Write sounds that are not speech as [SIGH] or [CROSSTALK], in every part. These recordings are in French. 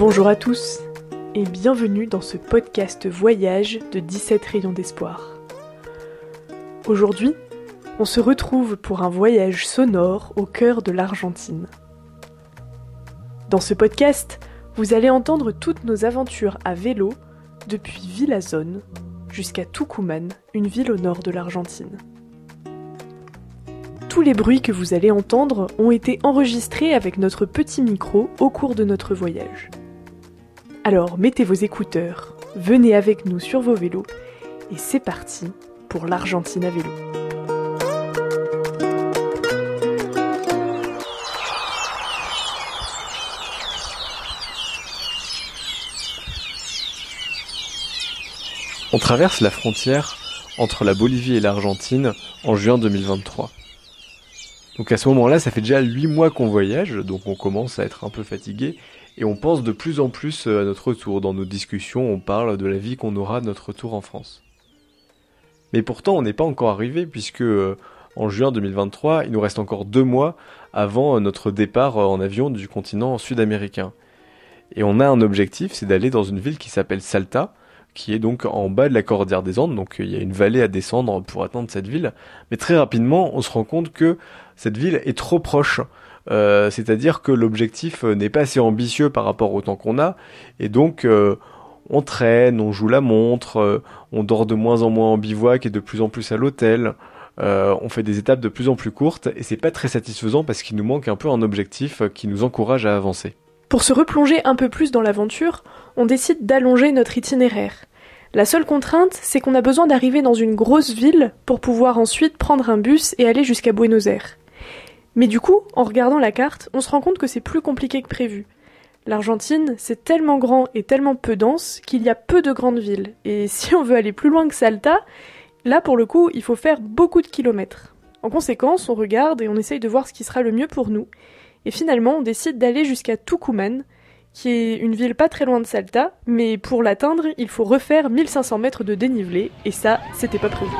Bonjour à tous et bienvenue dans ce podcast voyage de 17 rayons d'espoir. Aujourd'hui, on se retrouve pour un voyage sonore au cœur de l'Argentine. Dans ce podcast, vous allez entendre toutes nos aventures à vélo depuis Villazone jusqu'à Tucumán, une ville au nord de l'Argentine. Tous les bruits que vous allez entendre ont été enregistrés avec notre petit micro au cours de notre voyage. Alors mettez vos écouteurs, venez avec nous sur vos vélos et c'est parti pour l'Argentine à vélo. On traverse la frontière entre la Bolivie et l'Argentine en juin 2023. Donc à ce moment-là, ça fait déjà 8 mois qu'on voyage, donc on commence à être un peu fatigué, et on pense de plus en plus à notre retour. Dans nos discussions, on parle de la vie qu'on aura de notre retour en France. Mais pourtant, on n'est pas encore arrivé, puisque euh, en juin 2023, il nous reste encore deux mois avant euh, notre départ euh, en avion du continent sud-américain. Et on a un objectif, c'est d'aller dans une ville qui s'appelle Salta, qui est donc en bas de la cordillère des Andes, donc il y a une vallée à descendre pour atteindre cette ville. Mais très rapidement, on se rend compte que cette ville est trop proche. Euh, c'est-à-dire que l'objectif n'est pas assez ambitieux par rapport au temps qu'on a, et donc euh, on traîne, on joue la montre, euh, on dort de moins en moins en bivouac et de plus en plus à l'hôtel. on fait des étapes de plus en plus courtes et c'est pas très satisfaisant parce qu'il nous manque un peu un objectif qui nous encourage à avancer. Pour se replonger un peu plus dans l'aventure, on décide d'allonger notre itinéraire. La seule contrainte, c'est qu'on a besoin d'arriver dans une grosse ville pour pouvoir ensuite prendre un bus et aller jusqu'à Buenos Aires. Mais du coup, en regardant la carte, on se rend compte que c'est plus compliqué que prévu. L'Argentine, c'est tellement grand et tellement peu dense qu'il y a peu de grandes villes. Et [LAUGHS] si on veut aller plus loin que Salta, là pour le coup, il faut faire beaucoup de kilomètres. En conséquence, on regarde et on essaye de voir ce qui sera le mieux pour nous. Et finalement, on décide d'aller jusqu'à Tucumán, qui est une ville pas très loin de Salta, mais pour l'atteindre, il faut refaire 1500 mètres de dénivelé, et ça, c'était pas prévu.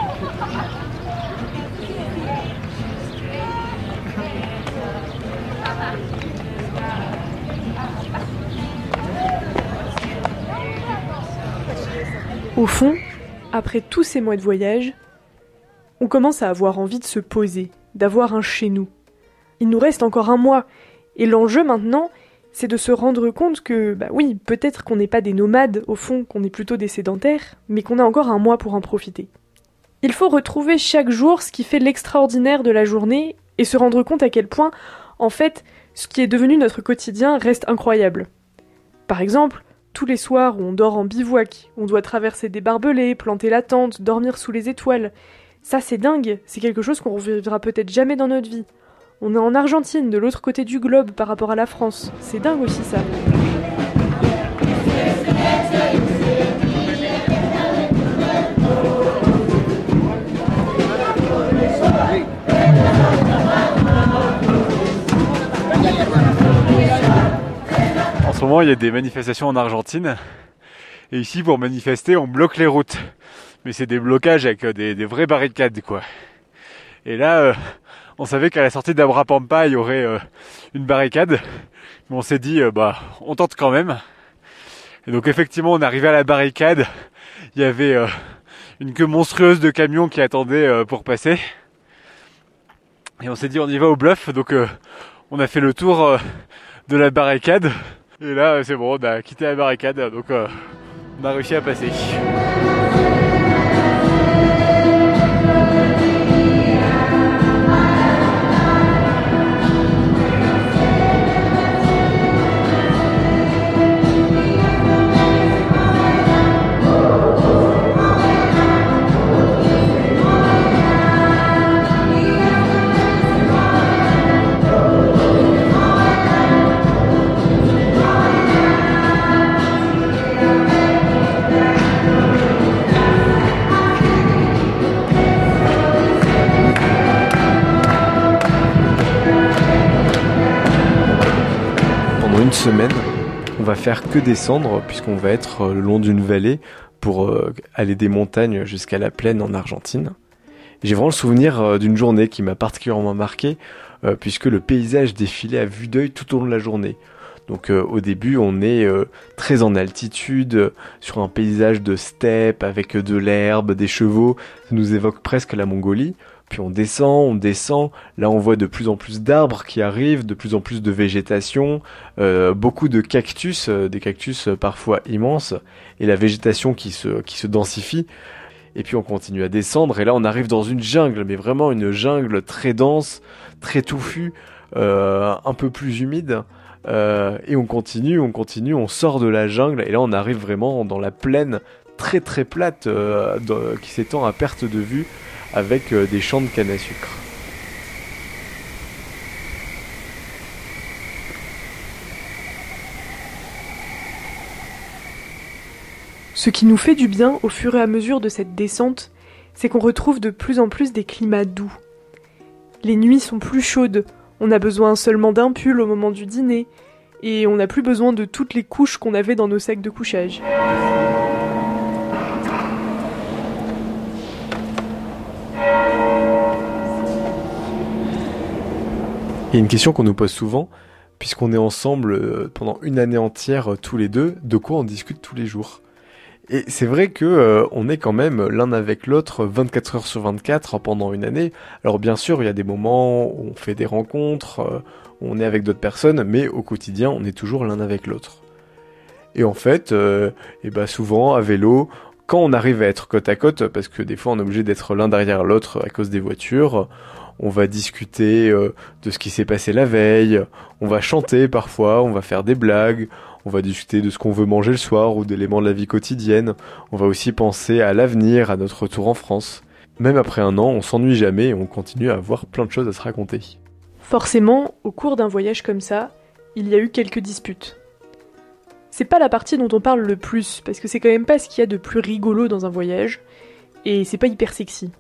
Au fond, après tous ces mois de voyage, on commence à avoir envie de se poser, d'avoir un chez nous. Il nous reste encore un mois. Et l'enjeu maintenant, c'est de se rendre compte que, bah oui, peut-être qu'on n'est pas des nomades au fond, qu'on est plutôt des sédentaires, mais qu'on a encore un mois pour en profiter. Il faut retrouver chaque jour ce qui fait l'extraordinaire de la journée et se rendre compte à quel point, en fait, ce qui est devenu notre quotidien reste incroyable. Par exemple, tous les soirs où on dort en bivouac, on doit traverser des barbelés, planter la tente, dormir sous les étoiles. Ça c'est dingue, c'est quelque chose qu'on revivra peut-être jamais dans notre vie. On est en Argentine, de l'autre côté du globe par rapport à la France. C'est dingue aussi ça. Ce moment, il y a des manifestations en Argentine. Et ici, pour manifester, on bloque les routes. Mais c'est des blocages avec euh, des, vraies barricades, quoi. Et là, euh, on savait qu'à la sortie d'Abrapampa, il y aurait euh, une barricade. Mais on s'est dit, bah, on tente quand même. Et donc effectivement, on est arrivé à la barricade. Il y avait une queue monstrueuse de camions qui attendaient pour passer. Et on s'est dit, on y va au bluff. Donc on a fait le tour de la barricade. Et là, c'est bon, on a quitté la barricade. Donc on a réussi à passer. Semaine, on va faire que descendre puisqu'on va être euh, le long d'une vallée pour euh, aller des montagnes jusqu'à la plaine en Argentine. J'ai vraiment le souvenir euh, d'une journée qui m'a particulièrement marqué puisque le paysage défilait à vue d'œil tout au long de la journée. Donc euh, au début, on est euh, très en altitude, sur un paysage de steppe avec de l'herbe, des chevaux. Ça nous évoque presque la Mongolie. Puis on descend, on descend. Là, on voit de plus en plus d'arbres qui arrivent, de plus en plus de végétation, euh, beaucoup de cactus, des cactus parfois immenses, et la végétation qui se densifie. Et puis on continue à descendre, et là on arrive dans une jungle, mais vraiment une jungle très dense, très touffue, un peu plus humide. Euh, et on continue, on continue, on sort de la jungle et là on arrive vraiment dans la plaine très très plate euh, qui s'étend à perte de vue avec euh, des champs de canne à sucre. Ce qui nous fait du bien au fur et à mesure de cette descente, c'est qu'on retrouve de plus en plus des climats doux. Les nuits sont plus chaudes, on a besoin seulement d'un pull au moment du dîner, et on n'a plus besoin de toutes les couches qu'on avait dans nos sacs de couchage. Il y a une question qu'on nous pose souvent, puisqu'on est ensemble euh, pendant une année entière euh, tous les deux, de quoi on discute tous les jours? Et c'est vrai que euh, on est quand même l'un avec l'autre 24 heures sur 24 pendant une année. Alors bien sûr, il y a des moments où on fait des rencontres, euh, on est avec d'autres personnes, mais au quotidien, on est toujours l'un avec l'autre. Et en fait, euh, et ben souvent à vélo, quand on arrive à être côte à côte, parce que des fois on est obligé d'être l'un derrière l'autre à cause des voitures, on va discuter de ce qui s'est passé la veille, on va chanter parfois, on va faire des blagues, on va discuter de ce qu'on veut manger le soir ou d'éléments de la vie quotidienne. On va aussi penser à l'avenir, à notre retour en France. Même après un an, on s'ennuie jamais et on continue à avoir plein de choses à se raconter. Forcément, au cours d'un voyage comme ça, il y a eu quelques disputes. C'est pas la partie dont on parle le plus, parce que c'est quand même pas ce qu'il y a de plus rigolo dans un voyage, et c'est pas hyper sexy.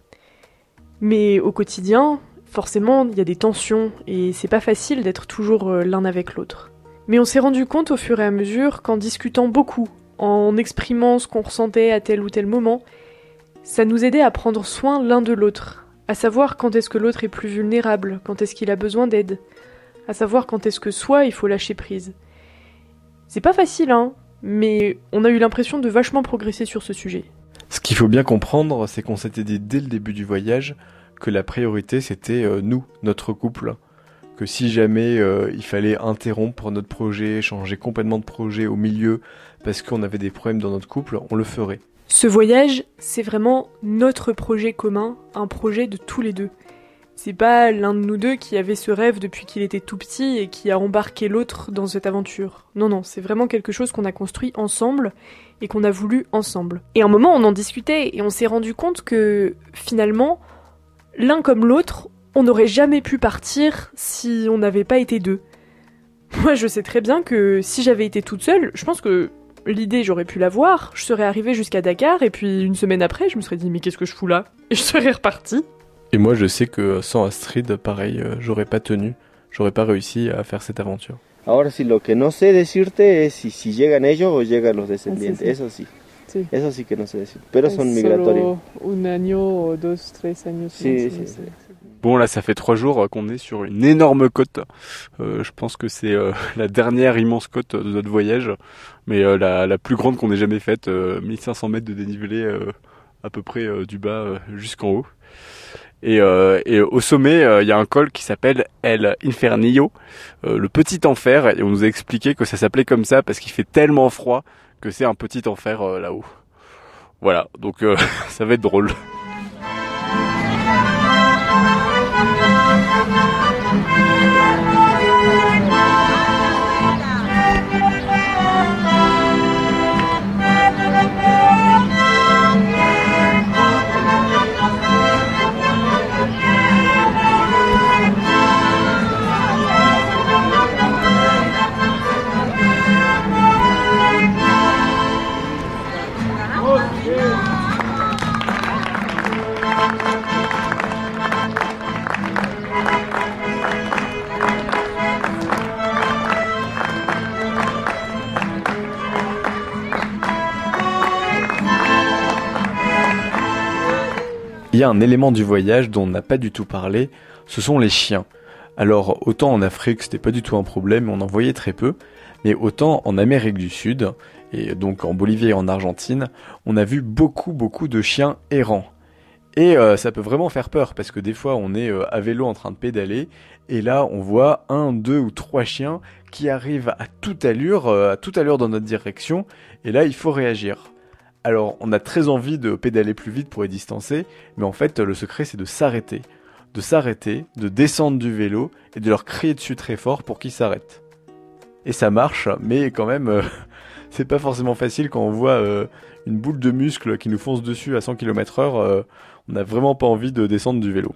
Mais au quotidien, forcément, il y a des tensions, et c'est pas facile d'être toujours euh, l'un avec l'autre. Mais on s'est rendu compte au fur et à mesure qu'en discutant beaucoup, en exprimant ce qu'on ressentait à tel ou tel moment, ça nous aidait à prendre soin l'un de l'autre, à savoir quand est-ce que l'autre est plus vulnérable, quand est-ce qu'il a besoin d'aide, à savoir quand est-ce que soi il faut lâcher prise. C'est pas facile, hein, mais on a eu l'impression de vachement progresser sur ce sujet. Ce qu'il faut bien comprendre, c'est qu'on s'était dit dès le début du voyage que la priorité c'était euh, nous, notre couple, que si jamais euh, il fallait interrompre notre projet, changer complètement de projet au milieu parce qu'on avait des problèmes dans notre couple, on le ferait. Ce voyage, c'est vraiment notre projet commun, un projet de tous les deux. C'est pas l'un de nous deux qui avait ce rêve depuis qu'il était tout petit et qui a embarqué l'autre dans cette aventure. Non, non, c'est vraiment quelque chose qu'on a construit ensemble et qu'on a voulu ensemble. Et un moment, on en discutait et on s'est rendu compte que finalement, l'un comme l'autre, on n'aurait jamais pu partir si on n'avait pas été deux. Moi, je sais très bien que si j'avais été toute seule, je pense que l'idée, j'aurais pu l'avoir. Je serais arrivée jusqu'à Dakar et puis une semaine après, je me serais dit mais qu'est-ce que je fous là? Et je serais repartie. Et moi, je sais que sans Astrid, pareil, euh, j'aurais pas tenu, j'aurais pas réussi à faire cette aventure. Ahora sí, lo que no sé decirte es si, si llegan ellos o llegan los descendientes. Eso sí. Sí. Eso sí que no sé decir. Pero son migratorios. Un año o dos, tres años. Sí, sí, sí. Bon, là, ça fait trois jours qu'on est sur une énorme côte. Euh, je pense que c'est euh, [LAUGHS] la dernière immense côte de notre voyage, mais euh, la, la, plus grande qu'on ait jamais faite, 1500 mètres de dénivelé à peu près du bas jusqu'en haut. Et, et, au sommet, il y a un col qui s'appelle El Infernillo, le petit enfer, et on nous a expliqué que ça s'appelait comme ça parce qu'il fait tellement froid que c'est un petit enfer là-haut. Voilà, donc [LAUGHS] ça va être drôle. Il y un élément du voyage dont on n'a pas du tout parlé, ce sont les chiens. Alors autant en Afrique c'était pas du tout un problème, on en voyait très peu, Mais autant en Amérique du Sud, et donc en Bolivie et en Argentine, on a vu beaucoup beaucoup de chiens errants. Et euh, ça peut vraiment faire peur parce que des fois on est euh, à vélo en train de pédaler et là on voit un, deux ou trois chiens qui arrivent à toute allure, euh, à toute allure dans notre direction et là il faut réagir. Alors on a très envie de pédaler plus vite pour les distancer, mais en fait le secret c'est de s'arrêter. De s'arrêter, de descendre du vélo et de leur crier dessus très fort pour qu'ils s'arrêtent. Et ça marche, mais quand même [LAUGHS] c'est pas forcément facile quand on voit une boule de muscles qui nous fonce dessus à 100 km heure on n'a vraiment pas envie de descendre du vélo.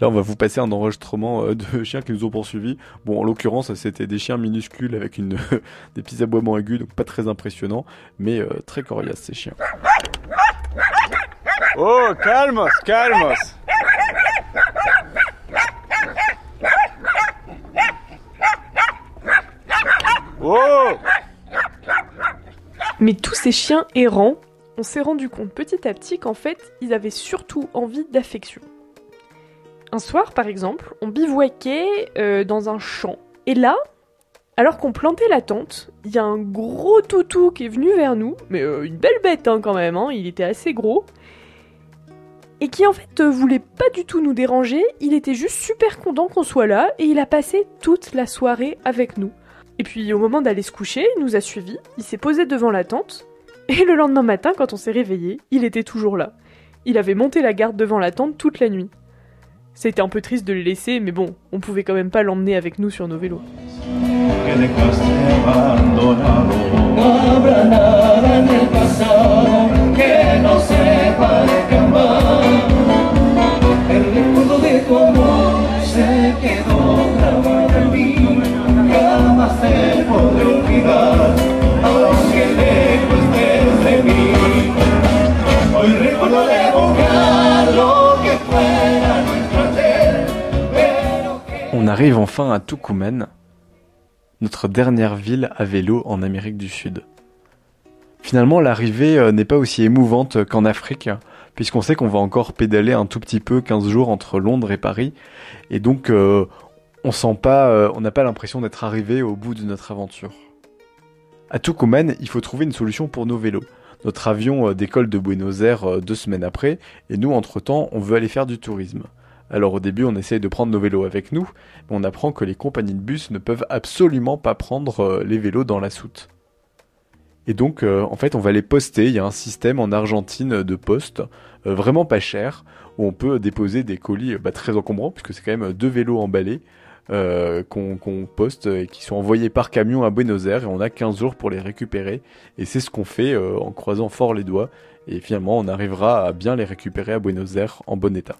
Là, on va vous passer un enregistrement euh, de [LAUGHS] chiens qui nous ont poursuivis. Bon, en l'occurrence, c'était des chiens minuscules avec une, [LAUGHS] des petits aboiements aigus, donc pas très impressionnant, mais euh, très coriaces ces chiens. Oh, calmos, calmos Oh Mais tous ces chiens errants on s'est rendu compte petit à petit qu'en fait, ils avaient surtout envie d'affection. Un soir, par exemple, on bivouaquait euh, dans un champ. Et là, alors qu'on plantait la tente, il y a un gros toutou qui est venu vers nous, mais euh, une belle bête hein, quand même, hein, il était assez gros, et qui en fait euh, voulait pas du tout nous déranger, il était juste super content qu'on soit là, et il a passé toute la soirée avec nous. Et puis au moment d'aller se coucher, il nous a suivis, il s'est posé devant la tente, [LAUGHS] et le lendemain matin, quand on s'est réveillé, il était toujours là. Il avait monté la garde devant la tente toute la nuit. C'était un peu triste de le laisser, mais bon, on pouvait quand même pas l'emmener avec nous sur nos vélos. Arrive enfin à Tucumán, notre dernière ville à vélo en Amérique du Sud. Finalement, l'arrivée euh, n'est pas aussi émouvante qu'en Afrique, puisqu'on sait qu'on va encore pédaler un tout petit peu 15 jours entre Londres et Paris, et donc euh, on sent pas, euh, on n'a pas l'impression d'être arrivé au bout de notre aventure. À Tucumán, il faut trouver une solution pour nos vélos. Notre avion décolle de Buenos Aires deux semaines après, et nous, entre-temps, on veut aller faire du tourisme. Alors au début, on essaye de prendre nos vélos avec nous, mais on apprend que les compagnies de bus ne peuvent absolument pas prendre euh, les vélos dans la soute. Et donc, euh, en fait, on va les poster. Il y a un système en Argentine de poste, euh, vraiment pas cher, où on peut déposer des colis bah, très encombrants, puisque c'est quand même deux vélos emballés qu'on poste et qui sont envoyés par camion à Buenos Aires, et on a 15 jours pour les récupérer. Et c'est ce qu'on fait en croisant fort les doigts, et finalement, on arrivera à bien les récupérer à Buenos Aires en bon état.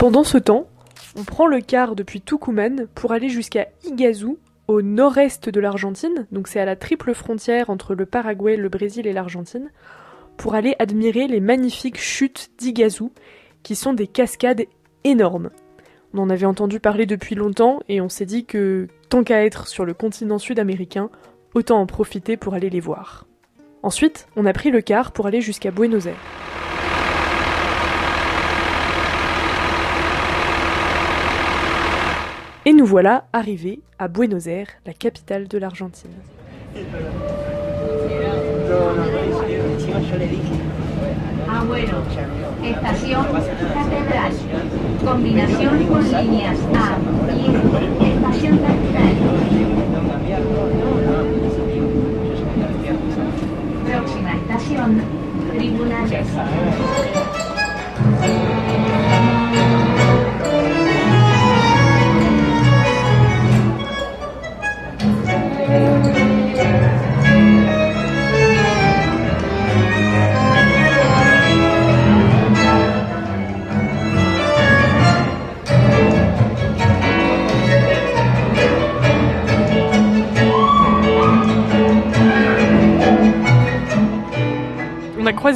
Pendant ce temps, on prend le car depuis Tucumán pour aller jusqu'à Iguazú, au nord-est de l'Argentine, donc c'est à la triple frontière entre le Paraguay, le Brésil et l'Argentine, pour aller admirer les magnifiques chutes d'Iguazú, qui sont des cascades énormes. On en avait entendu parler depuis longtemps et on s'est dit que tant qu'à être sur le continent sud-américain, autant en profiter pour aller les voir. Ensuite, on a pris le car pour aller jusqu'à Buenos Aires. Et nous voilà arrivés à Buenos Aires, la capitale de l'Argentine. Ah, bueno. Estación Catedral. Combinación con líneas A y Estación Catedral. Próxima estación, Tribunales.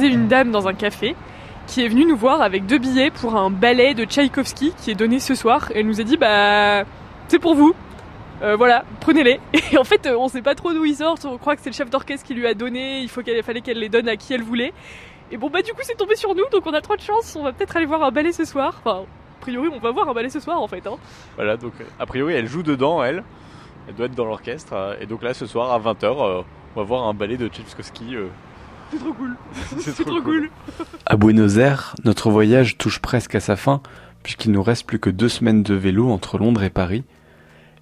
Une dame dans un café qui est venue nous voir avec deux billets pour un ballet de Tchaïkovski qui est donné ce soir. Et elle nous a dit bah c'est pour vous. Euh, voilà, prenez-les. [LAUGHS] Et en fait, euh, on sait pas trop d'où ils sortent. On croit que c'est le chef d'orchestre qui lui a donné. Il faut fallait qu'elle les donne à qui elle voulait. Et bon bah du coup c'est tombé sur nous, donc on a trop de chance. On va peut-être aller voir un ballet ce soir. Enfin, a priori on va voir un ballet ce soir en fait. Hein. Voilà, donc a priori elle joue dedans, elle. Elle doit être dans l'orchestre. Et donc là ce soir à 20h, on va voir un ballet de Tchaïkovski. C'est trop cool. c'est trop, cool. À Buenos Aires, notre voyage touche presque à sa fin, puisqu'il nous reste plus que deux semaines de vélo entre Londres et Paris.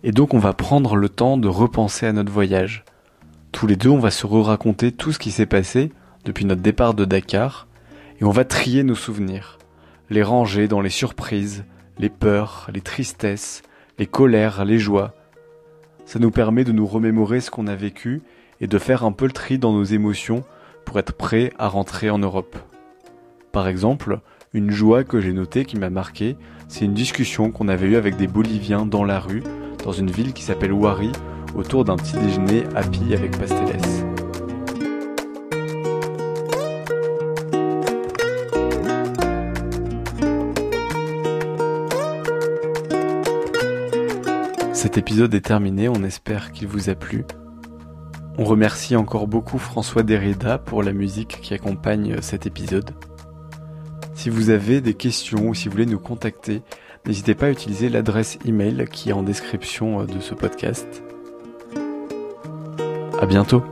Et donc on va prendre le temps de repenser à notre voyage. Tous les deux, on va se re-raconter tout ce qui s'est passé depuis notre départ de Dakar, et on va trier nos souvenirs, les ranger dans les surprises, les peurs, les tristesses, les colères, les joies. Ça nous permet de nous remémorer ce qu'on a vécu et de faire un peu le tri dans nos émotions pour être prêt à rentrer en Europe. Par exemple, une joie que j'ai notée qui m'a marqué, c'est une discussion qu'on avait eue avec des Boliviens dans la rue, dans une ville qui s'appelle Wari, autour d'un petit déjeuner happy avec pasteles. Cet épisode est terminé, on espère qu'il vous a plu. On remercie encore beaucoup François Derrida pour la musique qui accompagne cet épisode. Si vous avez des questions ou si vous voulez nous contacter, n'hésitez pas à utiliser l'adresse email qui est en description de ce podcast. À bientôt!